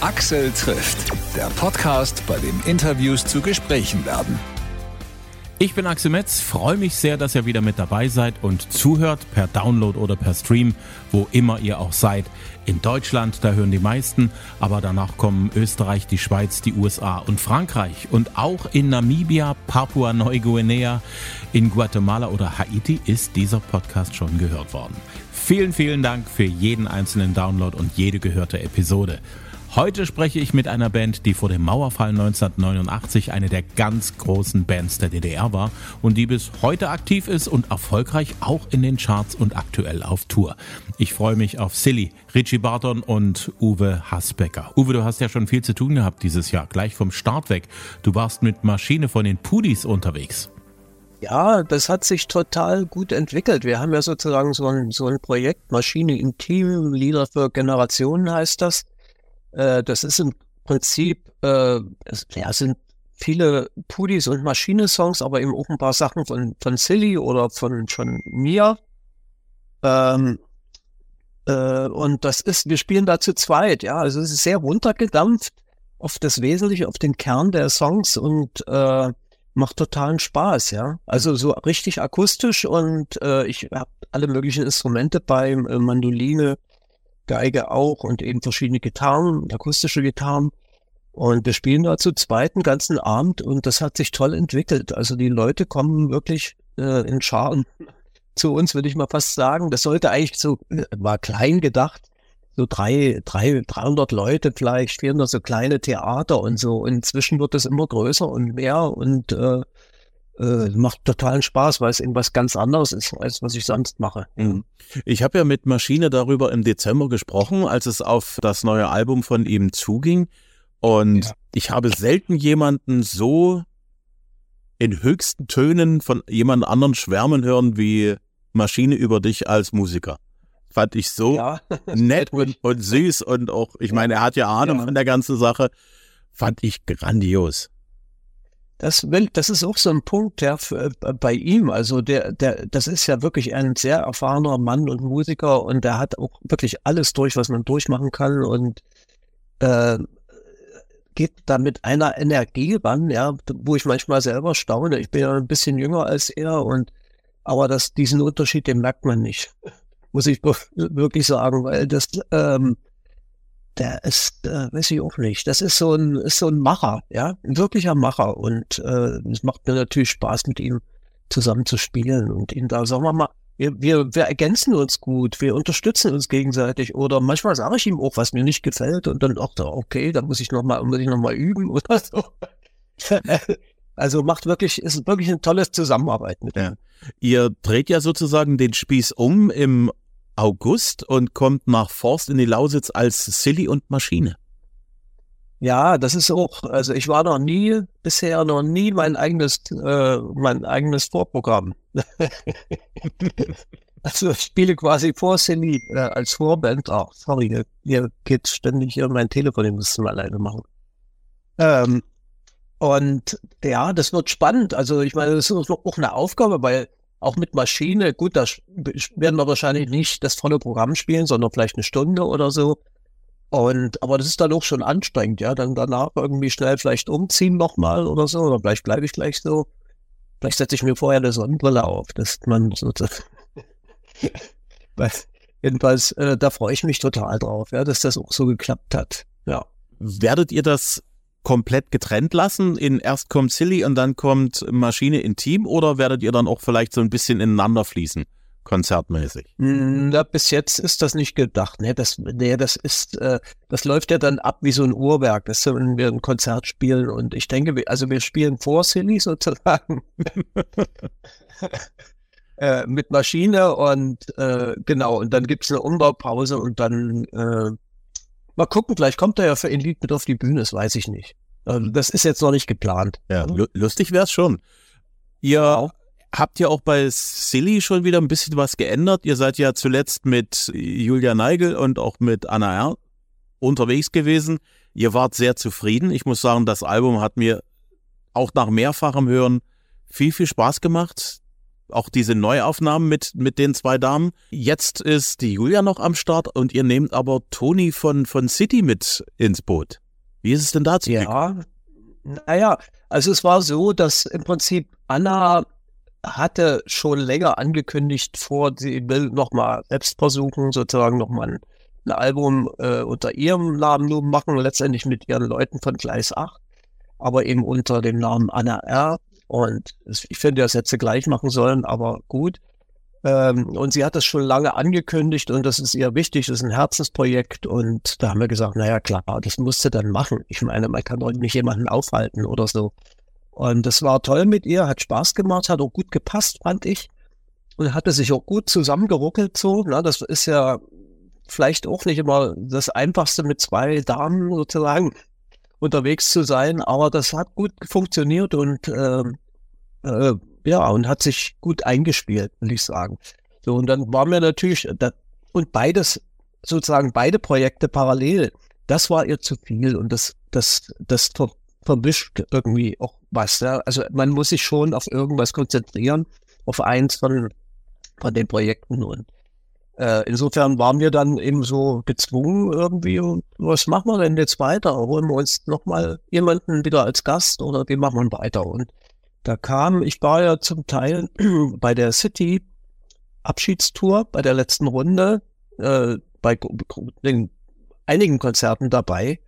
Axel trifft, der Podcast, bei dem Interviews zu Gesprächen werden. Ich bin Axel Metz, freue mich sehr, dass ihr wieder mit dabei seid und zuhört per Download oder per Stream, wo immer ihr auch seid. In Deutschland, da hören die meisten, aber danach kommen Österreich, die Schweiz, die USA und Frankreich. Und auch in Namibia, Papua-Neuguinea, in Guatemala oder Haiti ist dieser Podcast schon gehört worden. Vielen, vielen Dank für jeden einzelnen Download und jede gehörte Episode. Heute spreche ich mit einer Band, die vor dem Mauerfall 1989 eine der ganz großen Bands der DDR war und die bis heute aktiv ist und erfolgreich auch in den Charts und aktuell auf Tour. Ich freue mich auf Silly, Richie Barton und Uwe Hasbecker. Uwe, du hast ja schon viel zu tun gehabt dieses Jahr, gleich vom Start weg. Du warst mit Maschine von den Pudis unterwegs. Ja, das hat sich total gut entwickelt. Wir haben ja sozusagen so ein, so ein Projekt, Maschine im Team, Lieder für Generationen heißt das. Äh, das ist im Prinzip, äh, es, ja, sind viele Pudis und Maschine-Songs, aber eben auch ein paar Sachen von, von Silly oder von, von mir. Ähm, äh, und das ist, wir spielen da zu zweit, ja. Also es ist sehr runtergedampft auf das Wesentliche, auf den Kern der Songs und äh, macht totalen Spaß, ja. Also so richtig akustisch und äh, ich habe alle möglichen Instrumente bei, äh, Mandoline, Geige auch und eben verschiedene Gitarren, akustische Gitarren. Und wir spielen da zu zweiten ganzen Abend und das hat sich toll entwickelt. Also die Leute kommen wirklich äh, in Scharen zu uns, würde ich mal fast sagen. Das sollte eigentlich so, äh, war klein gedacht, so drei, drei, 300 Leute vielleicht, spielen da so kleine Theater und so. Inzwischen wird es immer größer und mehr und äh, äh, macht totalen Spaß, weil es irgendwas ganz anderes ist, als was ich sonst mache. Mhm. Ich habe ja mit Maschine darüber im Dezember gesprochen, als es auf das neue Album von ihm zuging. Und ja. ich habe selten jemanden so in höchsten Tönen von jemand anderen schwärmen hören wie Maschine über dich als Musiker. Fand ich so ja, nett und, und, süß und auch, ich meine, er hat ja Ahnung ja. von der ganzen Sache. Fand ich grandios. Das, will, das ist auch so ein Punkt ja, für, äh, bei ihm. Also der, der, das ist ja wirklich ein sehr erfahrener Mann und Musiker und der hat auch wirklich alles durch, was man durchmachen kann und äh, geht da mit einer Energie ran, ja, wo ich manchmal selber staune. Ich bin ja ein bisschen jünger als er und aber das, diesen Unterschied, den merkt man nicht, muss ich wirklich sagen, weil das ähm, der ist, äh, weiß ich auch nicht. Das ist so ein, ist so ein Macher, ja, ein wirklicher Macher. Und äh, es macht mir natürlich Spaß, mit ihm zusammen zu spielen und ihn da, sagen wir mal, wir, wir, wir ergänzen uns gut, wir unterstützen uns gegenseitig oder manchmal sage ich ihm auch, was mir nicht gefällt und dann auch da, okay, da muss ich nochmal, muss ich noch mal üben oder so. also macht wirklich, ist wirklich ein tolles Zusammenarbeit mit ja. Ihr dreht ja sozusagen den Spieß um im August und kommt nach Forst in die Lausitz als Silly und Maschine. Ja, das ist auch, also ich war noch nie, bisher noch nie mein eigenes, äh, mein eigenes Vorprogramm. also ich spiele quasi vor Silly äh, als Vorband. Ach, sorry, hier geht ständig hier mein Telefon, muss es mal alleine machen. Ähm, und ja, das wird spannend. Also ich meine, das ist auch eine Aufgabe, weil auch mit Maschine, gut, da werden wir wahrscheinlich nicht das volle Programm spielen, sondern vielleicht eine Stunde oder so. Und, aber das ist dann auch schon anstrengend, ja, dann danach irgendwie schnell vielleicht umziehen nochmal oder so, oder vielleicht bleibe ich gleich so. Vielleicht setze ich mir vorher eine Sonnenbrille auf, dass man sozusagen, jedenfalls, äh, da freue ich mich total drauf, ja, dass das auch so geklappt hat, ja. Werdet ihr das komplett getrennt lassen? In erst kommt Silly und dann kommt Maschine Intim oder werdet ihr dann auch vielleicht so ein bisschen ineinander fließen? konzertmäßig? Hm, na, bis jetzt ist das nicht gedacht. Nee, das, nee, das ist, äh, das läuft ja dann ab wie so ein Uhrwerk. Das ist, wenn wir ein Konzert spielen und ich denke, also wir spielen vor Silly sozusagen. äh, mit Maschine und äh, genau, und dann gibt es eine Umbaupause und dann äh, Mal gucken, vielleicht kommt er ja für ein Lied mit auf die Bühne, das weiß ich nicht. Also das ist jetzt noch nicht geplant. Ja, lustig wäre es schon. Ihr genau. habt ja auch bei Silly schon wieder ein bisschen was geändert. Ihr seid ja zuletzt mit Julia Neigel und auch mit Anna R. unterwegs gewesen. Ihr wart sehr zufrieden. Ich muss sagen, das Album hat mir auch nach mehrfachem Hören viel, viel Spaß gemacht. Auch diese Neuaufnahmen mit, mit den zwei Damen. Jetzt ist die Julia noch am Start und ihr nehmt aber Toni von, von City mit ins Boot. Wie ist es denn dazu? Ja, naja, also es war so, dass im Prinzip Anna hatte schon länger angekündigt vor, sie will nochmal selbst versuchen, sozusagen nochmal ein, ein Album äh, unter ihrem Namen machen, letztendlich mit ihren Leuten von Gleis 8, aber eben unter dem Namen Anna R. Und ich finde, das hätte sie gleich machen sollen, aber gut. Ähm, und sie hat das schon lange angekündigt und das ist ihr wichtig, das ist ein Herzensprojekt. Und da haben wir gesagt, naja klar, das musst du dann machen. Ich meine, man kann doch nicht jemanden aufhalten oder so. Und das war toll mit ihr, hat Spaß gemacht, hat auch gut gepasst, fand ich. Und hatte sich auch gut zusammengeruckelt so. Na, das ist ja vielleicht auch nicht immer das Einfachste mit zwei Damen sozusagen unterwegs zu sein, aber das hat gut funktioniert und äh, äh, ja, und hat sich gut eingespielt, will ich sagen. So, und dann waren wir natürlich, da, und beides, sozusagen beide Projekte parallel, das war ihr zu viel und das, das, das ver vermischt irgendwie auch was. Ja? Also man muss sich schon auf irgendwas konzentrieren, auf eins von, von den Projekten und äh, insofern waren wir dann eben so gezwungen irgendwie, was machen wir denn jetzt weiter? Holen wir uns nochmal jemanden wieder als Gast oder wie machen wir weiter? Und da kam, ich war ja zum Teil bei der City Abschiedstour, bei der letzten Runde, äh, bei den einigen Konzerten dabei.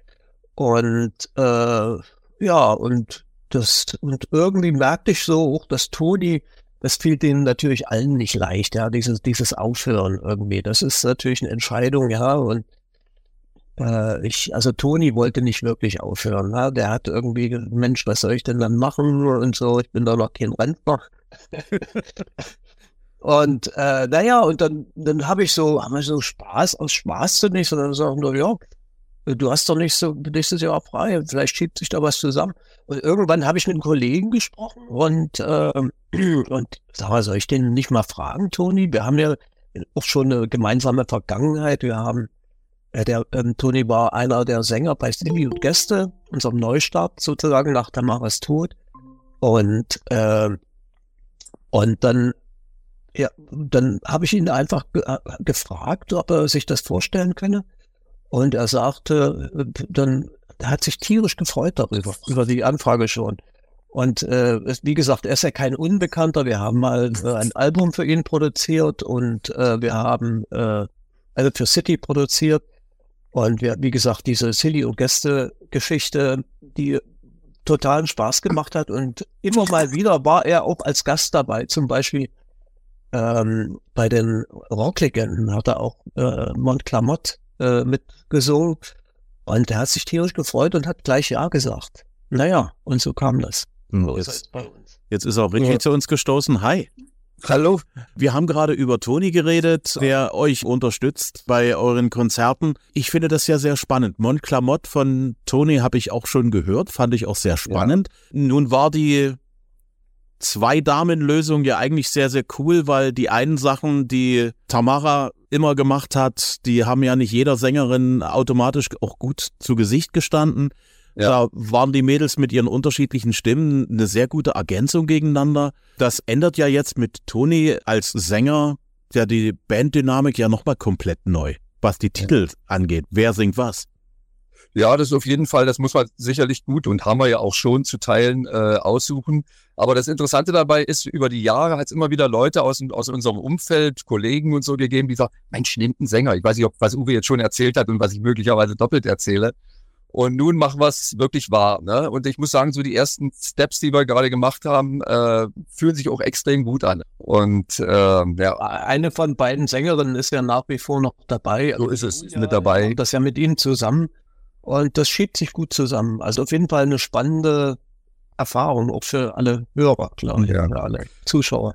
Und äh, ja, und das, und irgendwie merkte ich so auch, dass Toni das fiel denen natürlich allen nicht leicht, ja, dieses, dieses Aufhören irgendwie. Das ist natürlich eine Entscheidung, ja, und äh, ich, also Toni wollte nicht wirklich aufhören, ja? der hat irgendwie, Mensch, was soll ich denn dann machen und so, ich bin da noch kein Rentner. und äh, naja, und dann, dann habe ich so, haben wir so Spaß, aus Spaß zunächst, und dann sagen wir, ja, du hast doch nicht so nächstes Jahr frei, vielleicht schiebt sich da was zusammen. Und irgendwann habe ich mit einem Kollegen gesprochen und, äh, und sag mal, soll ich den nicht mal fragen, Toni? Wir haben ja auch schon eine gemeinsame Vergangenheit. Wir haben, äh, der ähm, Toni war einer der Sänger bei Stevie und Gäste, unserem Neustart sozusagen nach Tamaras Tod. Und, äh, und dann ja, dann habe ich ihn einfach ge äh, gefragt, ob er sich das vorstellen könne. Und er sagte, dann er hat sich tierisch gefreut darüber, über die Anfrage schon. Und äh, wie gesagt, er ist ja kein Unbekannter. Wir haben mal äh, ein Album für ihn produziert und äh, wir haben äh, also für City produziert. Und wir, wie gesagt, diese Silly und Gäste-Geschichte, die totalen Spaß gemacht hat. Und immer mal wieder war er auch als Gast dabei. Zum Beispiel ähm, bei den Rocklegenden hat er auch äh, Montclamotte äh, mitgesungen. Und er hat sich tierisch gefreut und hat gleich Ja gesagt. Naja, und so kam das. Hm, so jetzt, jetzt, ist auch Richie ja. zu uns gestoßen. Hi. Hallo. Wir haben gerade über Toni geredet, der euch unterstützt bei euren Konzerten. Ich finde das ja sehr spannend. Montclamotte von Toni habe ich auch schon gehört, fand ich auch sehr spannend. Ja. Nun war die Zwei-Damen-Lösung ja eigentlich sehr, sehr cool, weil die einen Sachen, die Tamara immer gemacht hat, die haben ja nicht jeder Sängerin automatisch auch gut zu Gesicht gestanden. Ja. Da waren die Mädels mit ihren unterschiedlichen Stimmen eine sehr gute Ergänzung gegeneinander. Das ändert ja jetzt mit Toni als Sänger ja die Banddynamik ja nochmal komplett neu, was die Titel ja. angeht. Wer singt was? Ja, das ist auf jeden Fall, das muss man sicherlich gut und haben wir ja auch schon zu Teilen äh, aussuchen. Aber das Interessante dabei ist, über die Jahre hat es immer wieder Leute aus, aus unserem Umfeld, Kollegen und so gegeben, die sagen, Mensch, nehmt einen Sänger. Ich weiß nicht, ob was Uwe jetzt schon erzählt hat und was ich möglicherweise doppelt erzähle. Und nun machen wir es wirklich wahr. Ne? Und ich muss sagen, so die ersten Steps, die wir gerade gemacht haben, äh, fühlen sich auch extrem gut an. Und äh, ja. Eine von beiden Sängerinnen ist ja nach wie vor noch dabei. So ist es, ist mit dabei. Das ja mit ihnen zusammen. Und das schiebt sich gut zusammen. Also auf jeden Fall eine spannende Erfahrung, auch für alle Hörer, glaube ich, ja. für alle Zuschauer.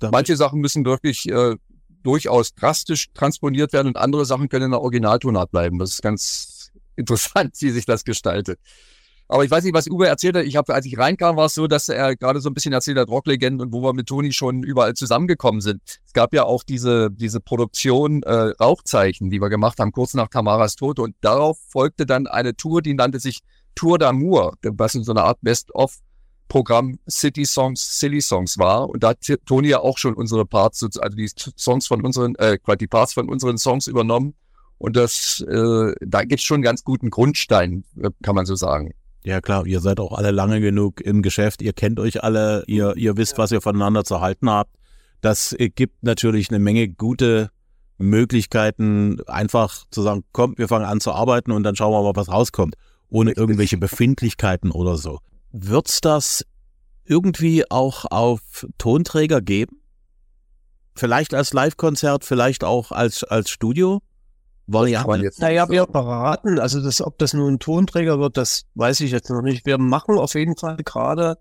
Manche Sachen müssen wirklich äh, durchaus drastisch transponiert werden und andere Sachen können in der Originaltonart bleiben. Das ist ganz interessant, wie sich das gestaltet. Aber ich weiß nicht, was Uwe erzählt hat. Ich habe, als ich reinkam, war es so, dass er gerade so ein bisschen erzählt hat, Rocklegenden und wo wir mit Toni schon überall zusammengekommen sind. Es gab ja auch diese, diese Produktion äh, Rauchzeichen, die wir gemacht haben, kurz nach Tamaras Tod. Und darauf folgte dann eine Tour, die nannte sich Tour d'Amour, was in so einer Art Best-of Programm City Songs, Silly Songs war. Und da hat Toni ja auch schon unsere Parts, also die Songs von unseren, äh, die Parts von unseren Songs übernommen. Und das, äh, da gibt's schon einen ganz guten Grundstein, äh, kann man so sagen. Ja klar, ihr seid auch alle lange genug im Geschäft, ihr kennt euch alle, ihr, ihr wisst, was ihr voneinander zu halten habt. Das gibt natürlich eine Menge gute Möglichkeiten, einfach zu sagen, komm, wir fangen an zu arbeiten und dann schauen wir mal, was rauskommt, ohne irgendwelche Befindlichkeiten oder so. Wird's das irgendwie auch auf Tonträger geben? Vielleicht als Live-Konzert, vielleicht auch als, als Studio? Variante. Naja, wir beraten, also das, ob das nun ein Tonträger wird, das weiß ich jetzt noch nicht. Wir machen auf jeden Fall gerade,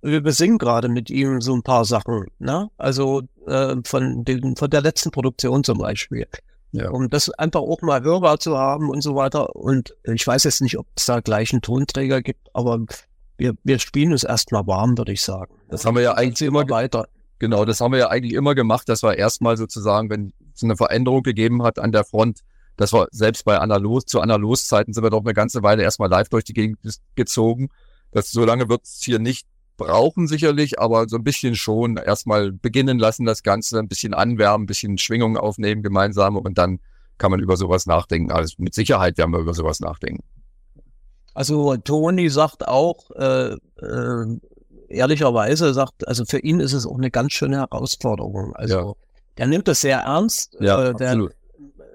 wir besingen gerade mit ihm so ein paar Sachen, ne? Also äh, von, den, von der letzten Produktion zum Beispiel. Ja. Um das einfach auch mal hörbar zu haben und so weiter. Und ich weiß jetzt nicht, ob es da gleich einen Tonträger gibt, aber wir, wir spielen es erstmal warm, würde ich sagen. Das haben wir ja eigentlich immer weiter. Genau, das haben wir ja eigentlich immer gemacht, dass wir erstmal sozusagen, wenn es eine Veränderung gegeben hat an der Front, dass wir selbst bei Analog, zu Analogzeiten sind wir doch eine ganze Weile erstmal live durch die Gegend gezogen. Das, so lange wird es hier nicht brauchen sicherlich, aber so ein bisschen schon erstmal beginnen lassen, das Ganze ein bisschen anwärmen, ein bisschen Schwingungen aufnehmen gemeinsam und dann kann man über sowas nachdenken. Also mit Sicherheit werden wir über sowas nachdenken. Also Toni sagt auch, äh, äh, ehrlicherweise sagt, also für ihn ist es auch eine ganz schöne Herausforderung. Also ja. der nimmt das sehr ernst. Ja, äh, der absolut.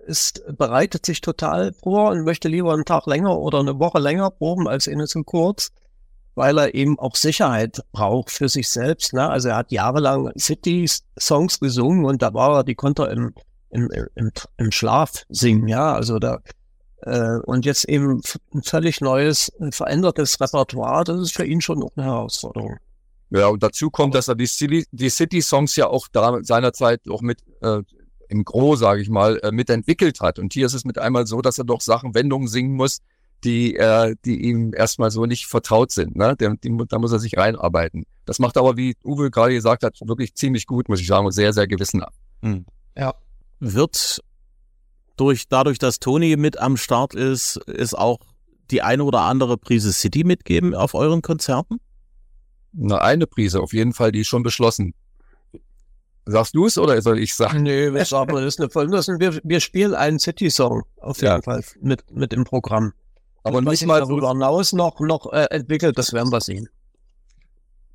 Ist, bereitet sich total vor und möchte lieber einen Tag länger oder eine Woche länger proben als innen zu kurz, weil er eben auch Sicherheit braucht für sich selbst. Ne? Also er hat jahrelang City-Songs gesungen und da war er, die konnte er im, im, im, im Schlaf singen. Ja, also da äh, und jetzt eben ein völlig neues, verändertes Repertoire, das ist für ihn schon auch eine Herausforderung. Ja, und dazu kommt, dass er die City-Songs ja auch da seinerzeit auch mit äh, im Gro, sage ich mal, äh, mitentwickelt hat. Und hier ist es mit einmal so, dass er doch Sachen, Wendungen singen muss, die, äh, die ihm erstmal so nicht vertraut sind. Ne? Der, die, da muss er sich reinarbeiten. Das macht aber, wie Uwe gerade gesagt hat, wirklich ziemlich gut, muss ich sagen, und sehr, sehr gewissenhaft. Hm. Ja. Wird durch, dadurch, dass Toni mit am Start ist, ist auch die eine oder andere Prise City mitgeben auf euren Konzerten? Na, eine Prise, auf jeden Fall, die ist schon beschlossen. Sagst du es oder soll ich sagen? Nee, wir sagen, das ist eine Vollnussen. Wir, wir spielen einen City-Song auf jeden ja. Fall mit, mit im Programm. Aber nicht mal darüber hinaus noch, noch äh, entwickelt, das werden wir sehen.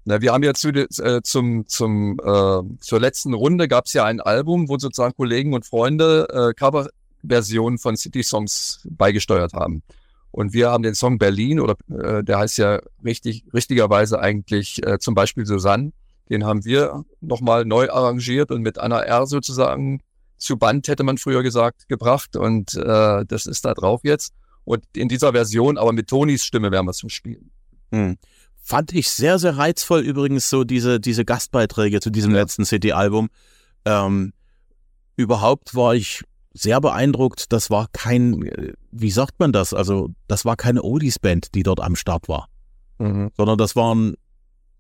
Na, wir haben ja zu, äh, zum, zum, äh, zur letzten Runde gab es ja ein Album, wo sozusagen Kollegen und Freunde äh, Cover Version von City Songs beigesteuert haben. Und wir haben den Song Berlin, oder äh, der heißt ja richtig, richtigerweise eigentlich äh, zum Beispiel Susanne. Den haben wir nochmal neu arrangiert und mit Anna R. sozusagen zu Band, hätte man früher gesagt, gebracht. Und äh, das ist da drauf jetzt. Und in dieser Version, aber mit Tonis Stimme werden wir es spielen. Hm. Fand ich sehr, sehr reizvoll übrigens so diese, diese Gastbeiträge zu diesem ja. letzten City-Album. Ähm, überhaupt war ich sehr beeindruckt. Das war kein, wie sagt man das? Also, das war keine Oldies-Band, die dort am Start war. Mhm. Sondern das waren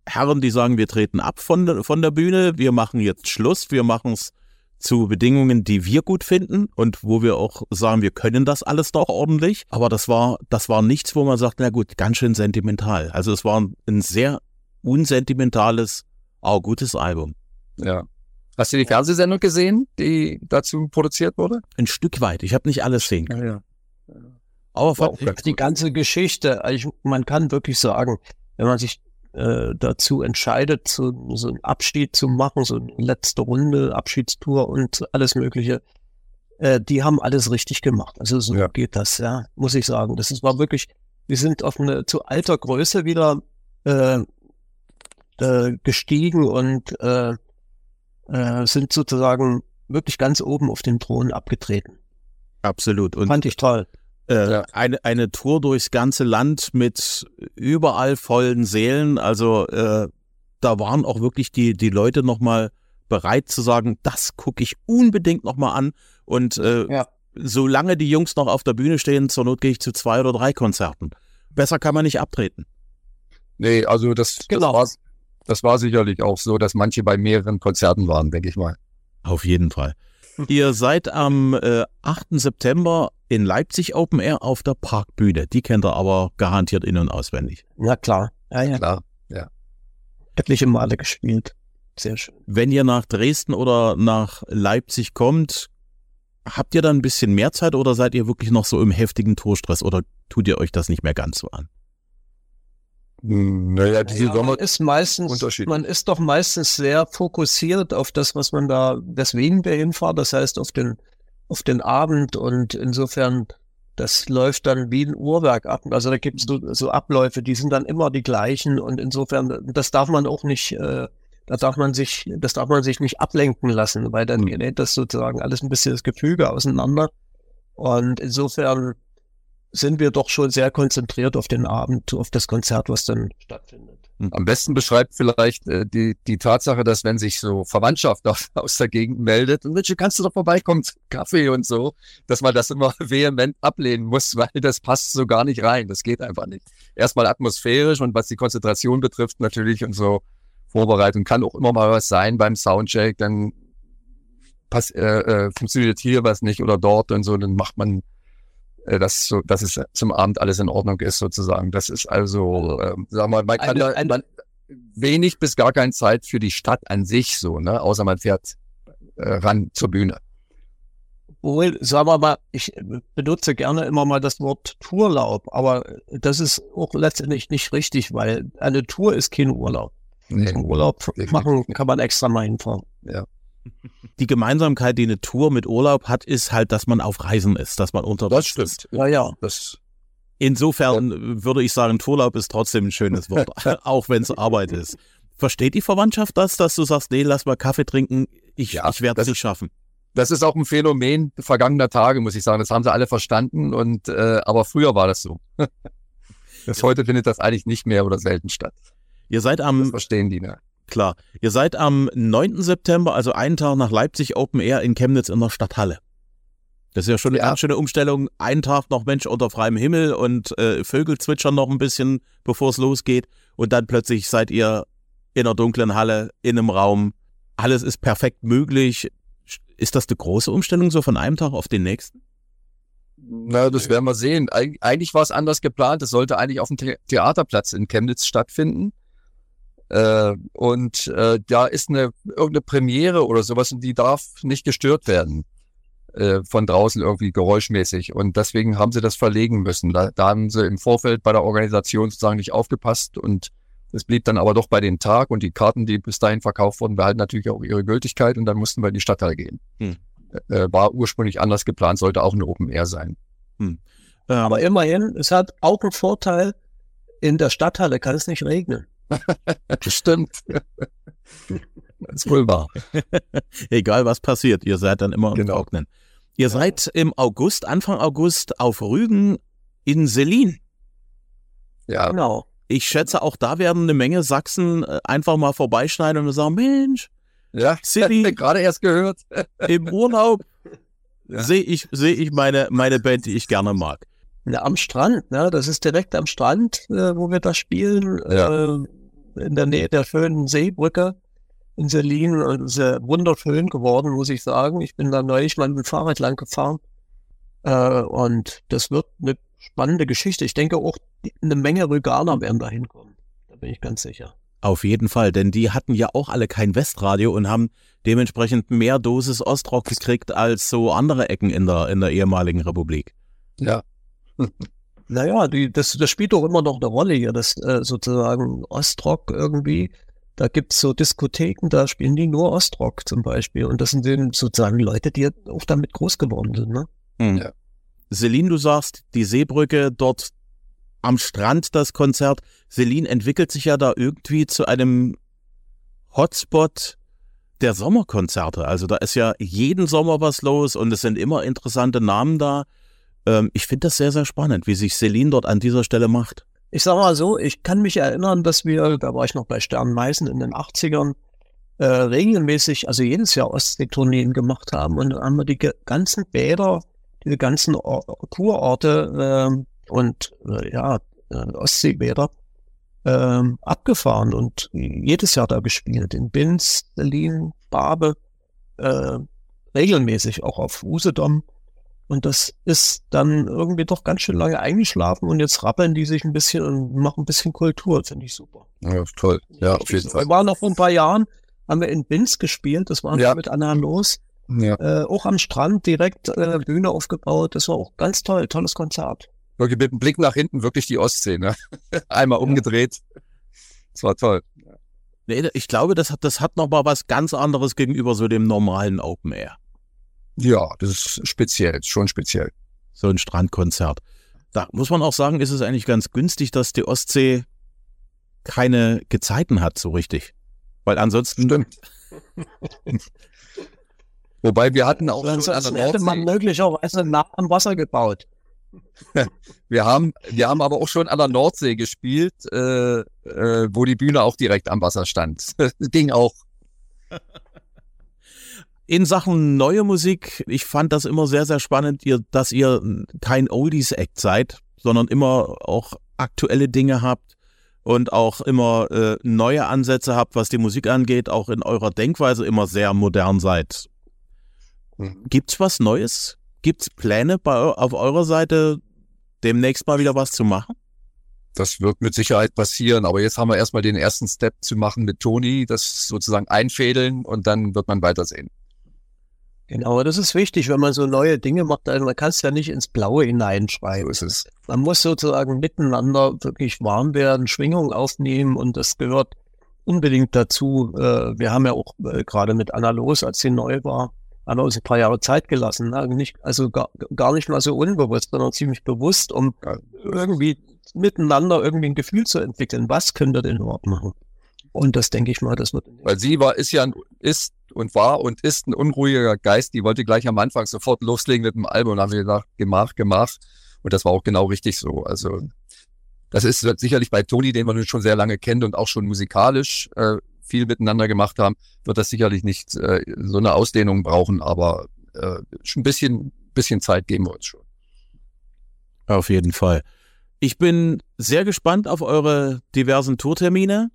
Herren, die sagen, wir treten ab von, von der Bühne, wir machen jetzt Schluss, wir machen es zu Bedingungen, die wir gut finden und wo wir auch sagen, wir können das alles doch ordentlich. Aber das war, das war nichts, wo man sagt, na gut, ganz schön sentimental. Also es war ein sehr unsentimentales, auch gutes Album. Ja. Hast du die Fernsehsendung gesehen, die dazu produziert wurde? Ein Stück weit. Ich habe nicht alles sehen können. Ja, ja. Aber die ganze Geschichte, also ich, man kann wirklich sagen, wenn man sich äh, dazu entscheidet, so, so einen Abschied zu machen, so eine letzte Runde, Abschiedstour und alles Mögliche, äh, die haben alles richtig gemacht. Also so ja. geht das, ja, muss ich sagen. Das ist, war wirklich, wir sind auf eine zu alter Größe wieder äh, äh, gestiegen und äh, äh, sind sozusagen wirklich ganz oben auf dem Thron abgetreten. Absolut. Und Fand ich toll. Äh, ja. eine, eine Tour durchs ganze Land mit überall vollen Seelen. Also äh, da waren auch wirklich die, die Leute nochmal bereit zu sagen, das gucke ich unbedingt nochmal an. Und äh, ja. solange die Jungs noch auf der Bühne stehen, zur Not gehe ich zu zwei oder drei Konzerten. Besser kann man nicht abtreten. Nee, also das, genau. das, war, das war sicherlich auch so, dass manche bei mehreren Konzerten waren, denke ich mal. Auf jeden Fall. Ihr seid am äh, 8. September in Leipzig Open Air auf der Parkbühne. Die kennt ihr aber garantiert in- und auswendig. Na klar. Ja, ja. Klar, ja. etliche Male gespielt. Sehr schön. Wenn ihr nach Dresden oder nach Leipzig kommt, habt ihr dann ein bisschen mehr Zeit oder seid ihr wirklich noch so im heftigen Torstress oder tut ihr euch das nicht mehr ganz so an? Naja, diese Ja, Sommer man ist meistens, Unterschiedlich. man ist doch meistens sehr fokussiert auf das, was man da, weswegen wir hinfahren, das heißt auf den, auf den Abend und insofern, das läuft dann wie ein Uhrwerk ab. Also da gibt es so, so Abläufe, die sind dann immer die gleichen und insofern, das darf man auch nicht, äh, da darf man sich, das darf man sich nicht ablenken lassen, weil dann Hm. gerät das sozusagen alles ein bisschen das Gefüge auseinander. Und insofern sind wir doch schon sehr konzentriert auf den Abend, auf das Konzert, was dann stattfindet. Am besten beschreibt vielleicht äh, die, die Tatsache, dass wenn sich so Verwandtschaft aus, aus der Gegend meldet, und Mensch, kannst du doch vorbeikommen, zum Kaffee und so, dass man das immer vehement ablehnen muss, weil das passt so gar nicht rein. Das geht einfach nicht. Erstmal atmosphärisch und was die Konzentration betrifft natürlich und so Vorbereitung kann auch immer mal was sein beim Soundcheck, dann pass, äh, äh, funktioniert hier was nicht oder dort und so, dann macht man äh, das so, dass es zum Abend alles in Ordnung ist sozusagen. Das ist also, äh, sag mal, man kann Eine- da wenig bis gar keine Zeit für die Stadt an sich so, ne, außer man fährt äh, ran zur Bühne. Wohl, sagen wir mal, ich benutze gerne immer mal das Wort Tourlaub, aber das ist auch letztendlich nicht richtig, weil eine Tour ist kein Urlaub. Nee. Urlaub machen kann man extra mal hinfahren. Die Gemeinsamkeit, die eine Tour mit Urlaub hat, ist halt, dass man auf Reisen ist, dass man unterwegs Das ist. stimmt. Ja, ja. Das, Insofern würde ich sagen, Urlaub ist trotzdem ein schönes Wort, auch wenn es Arbeit ist. Versteht die Verwandtschaft das, dass du sagst, nee, lass mal Kaffee trinken, ich, Ja, ich werde es das- nicht schaffen? das ist auch ein Phänomen vergangener Tage, muss ich sagen. Das haben sie alle verstanden und äh, aber früher war das so. das heute findet das eigentlich nicht mehr oder selten statt. Ihr seid Das am, verstehen die, ne? Klar, ihr seid am 9. September, also einen Tag nach Leipzig, Open Air in Chemnitz in der Stadthalle. Das ist ja schon eine Ja. ganz schöne Umstellung. Einen Tag noch Mensch unter freiem Himmel und äh, Vögel zwitschern noch ein bisschen, bevor es losgeht. Und dann plötzlich seid ihr in einer dunklen Halle, in einem Raum. Alles ist perfekt möglich. Ist das eine große Umstellung so von einem Tag auf den nächsten? Na, das werden wir sehen. Eig eigentlich war es anders geplant. Es sollte eigentlich auf dem The Theaterplatz in Chemnitz stattfinden. Äh, und äh, da ist eine irgendeine Premiere oder sowas und die darf nicht gestört werden äh, von draußen irgendwie geräuschmäßig. Und deswegen haben sie das verlegen müssen. Da, da haben sie im Vorfeld bei der Organisation sozusagen nicht aufgepasst und es blieb dann aber doch bei den Tag und die Karten, die bis dahin verkauft wurden, behalten natürlich auch ihre Gültigkeit und dann mussten wir in die Stadthalle gehen. Hm. Äh, war ursprünglich anders geplant, sollte auch eine Open Air sein. Ähm, Aber immerhin, es hat auch einen Vorteil, in der Stadthalle kann es nicht regnen. Stimmt. das ist wohl wahr. egal was passiert, ihr seid dann immer im Genau. Trocknen. Ihr seid im August, Anfang August auf Rügen in Selin. Ja, Genau. Ich schätze, auch da werden eine Menge Sachsen äh, einfach mal vorbeischneiden und sagen, Mensch, ja. Silly. gerade erst gehört. im Urlaub Ja. sehe ich, sehe ich meine, meine Band, die ich gerne mag. Ja, am Strand, ne? Das ist direkt am Strand, äh, wo wir da spielen, Ja. äh, in der Nähe der schönen Seebrücke in Selin und es ist ja wunderschön geworden, muss ich sagen. Ich bin da neulich mal mit dem Fahrrad lang gefahren äh, und das wird eine spannende Geschichte. Ich denke auch, eine Menge Rüganer werden da hinkommen. Da bin ich ganz sicher. Auf jeden Fall, denn die hatten ja auch alle kein Westradio und haben dementsprechend mehr Dosis Ostrock gekriegt als so andere Ecken in der, in der ehemaligen Republik. Ja. Naja, die, das, das spielt doch immer noch eine Rolle hier, das äh, sozusagen Ostrock irgendwie. Da gibt's so Diskotheken, da spielen die nur Ostrock zum Beispiel. Und das sind eben sozusagen Leute, die auch damit groß geworden sind. Ne? Hm. Ja. Celine, du sagst, die Seebrücke dort am Strand das Konzert. Celine entwickelt sich ja da irgendwie zu einem Hotspot der Sommerkonzerte. Also da ist ja jeden Sommer was los und es sind immer interessante Namen da. Ähm, ich finde das sehr, sehr spannend, wie sich Celine dort an dieser Stelle macht. Ich sag mal so, ich kann mich erinnern, dass wir, da war ich noch bei Stern Meißen in den 80ern, äh, regelmäßig, also jedes Jahr Ostseetourneen gemacht haben und dann haben wir die ganzen Bäder, diese ganzen Or Kurorte ähm, und äh, ja, äh, Ostseebäder ähm, abgefahren und jedes Jahr da gespielt. In Binz, Berlin, Barbe, äh, regelmäßig auch auf Usedom. Und das ist dann irgendwie doch ganz schön lange eingeschlafen und jetzt rappeln die sich ein bisschen und machen ein bisschen Kultur, finde ich super. Ja, toll. Ja, auf jeden Fall. Wir waren noch vor ein paar Jahren, haben wir in Binz gespielt, das war ja. mit Anna Los. Ja. Äh, auch am Strand direkt äh, Bühne aufgebaut. Das war auch ganz toll, tolles Konzert. Wirklich mit dem Blick nach hinten wirklich die Ostsee, ne? Einmal umgedreht. Das war toll. Nee, ich glaube, das hat, das hat noch mal was ganz anderes gegenüber so dem normalen Open Air. Ja, das ist speziell, schon speziell. So ein Strandkonzert. Da muss man auch sagen, ist es eigentlich ganz günstig, dass die Ostsee keine Gezeiten hat, so richtig. Weil ansonsten. Stimmt. Wobei wir hatten auch schon an der hätte man möglicherweise nah am Wasser gebaut. wir haben, wir haben aber auch schon an der Nordsee gespielt, äh, äh, wo die Bühne auch direkt am Wasser stand. Ging auch. In Sachen neue Musik, ich fand das immer sehr, sehr spannend, ihr, dass ihr kein Oldies-Act seid, sondern immer auch aktuelle Dinge habt und auch immer äh, neue Ansätze habt, was die Musik angeht, auch in eurer Denkweise immer sehr modern seid. Mhm. Gibt's was Neues? Gibt's Pläne bei, auf eurer Seite, demnächst mal wieder was zu machen? Das wird mit Sicherheit passieren, aber jetzt haben wir erstmal den ersten Step zu machen mit Toni, das sozusagen einfädeln und dann wird man weitersehen. Genau, das ist wichtig, wenn man so neue Dinge macht. Also man kann es ja nicht ins Blaue hineinschreiben. So ist es. Man muss sozusagen miteinander wirklich warm werden, Schwingung aufnehmen und das gehört unbedingt dazu. Äh, wir haben ja auch äh, gerade mit Anna Los, als sie neu war, haben wir uns ein paar Jahre Zeit gelassen. Ne? Nicht, also gar, gar nicht mal so unbewusst, sondern ziemlich bewusst, um irgendwie miteinander irgendwie ein Gefühl zu entwickeln. Was könnt ihr denn überhaupt machen? Und das denke ich mal, das wird. Weil sie war, ist ja, ist und war und ist ein unruhiger Geist. Die wollte gleich am Anfang sofort loslegen mit dem Album und haben wir gesagt, gemacht, gemacht. Und das war auch genau richtig so. Also, das ist sicherlich bei Toni, den man schon sehr lange kennt und auch schon musikalisch äh, viel miteinander gemacht haben, wird das sicherlich nicht äh, so eine Ausdehnung brauchen, aber äh, schon ein bisschen, bisschen Zeit geben wir uns schon. Auf jeden Fall. Ich bin sehr gespannt auf eure diversen Tourtermine.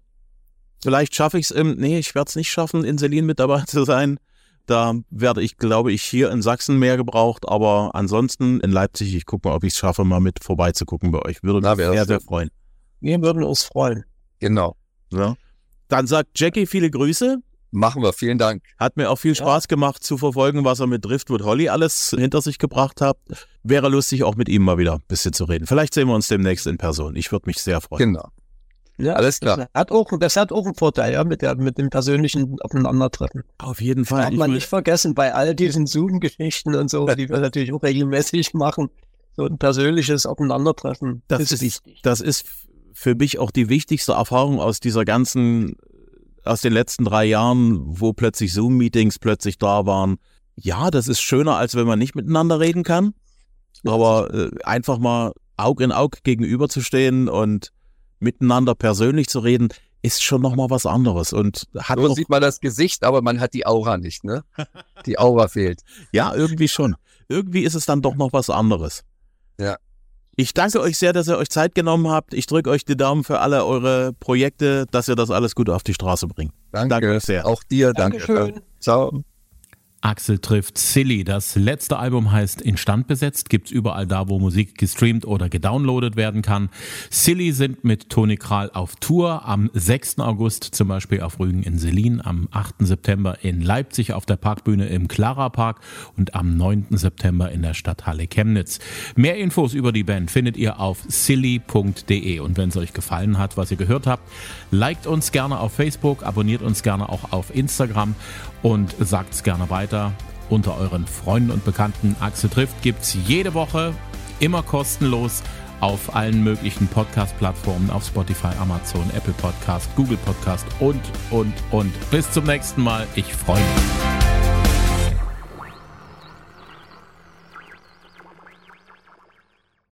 Vielleicht schaffe ich es im, nee, ich werde es nicht schaffen, in Selin mit dabei zu sein. Da werde ich, glaube ich, hier in Sachsen mehr gebraucht, aber ansonsten in Leipzig, ich gucke mal, ob ich es schaffe, mal mit vorbeizugucken bei euch. Würde mich sehr, sehr freuen. Wir würden uns freuen. Genau. Ja. Dann sagt Jackie viele Grüße. Machen wir, vielen Dank. Hat mir auch viel Spaß ja. gemacht zu verfolgen, was er mit Driftwood Holly alles hinter sich gebracht hat. Wäre lustig, auch mit ihm mal wieder ein bisschen zu reden. Vielleicht sehen wir uns demnächst in Person. Ich würde mich sehr freuen. Genau. Ja, alles klar. Das hat auch, das hat auch einen Vorteil, ja, mit, der, mit dem persönlichen Aufeinandertreffen. Auf jeden Fall. Darf man nicht vergessen, bei all diesen Zoom-Geschichten und so, die wir natürlich auch regelmäßig machen, so ein persönliches Aufeinandertreffen das ist, ist wichtig. Das ist für mich auch die wichtigste Erfahrung aus dieser ganzen, aus den letzten drei Jahren, wo plötzlich Zoom-Meetings plötzlich da waren. Ja, das ist schöner, als wenn man nicht miteinander reden kann. Aber äh, einfach mal Aug in Aug gegenüberzustehen und miteinander persönlich zu reden, ist schon nochmal was anderes und hat so sieht man das Gesicht, aber man hat die Aura nicht, ne? Die Aura fehlt. Ja, irgendwie schon. Irgendwie ist es dann doch noch was anderes. Ja. Ich danke euch sehr, dass ihr euch Zeit genommen habt. Ich drücke euch die Daumen für alle eure Projekte, dass ihr das alles gut auf die Straße bringt. Danke, danke sehr. Auch dir, danke. Dankeschön. Ciao. Axel trifft Silly. Das letzte Album heißt Instand besetzt, gibt's überall da, wo Musik gestreamt oder gedownloadet werden kann. Silly sind mit Toni Kral auf Tour. Am 6. August zum Beispiel auf Rügen in Selin, am 8. September in Leipzig auf der Parkbühne im Clara Park und am 9. September in der Stadthalle Chemnitz. Mehr Infos über die Band findet ihr auf silly.de. Und wenn es euch gefallen hat, was ihr gehört habt, liked uns gerne auf Facebook, abonniert uns gerne auch auf Instagram und sagt es gerne weiter unter euren Freunden und Bekannten. Axel trifft gibt es jede Woche immer kostenlos auf allen möglichen Podcast-Plattformen, auf Spotify, Amazon, Apple Podcast, Google Podcast und, und, und. Bis zum nächsten Mal. Ich freue mich.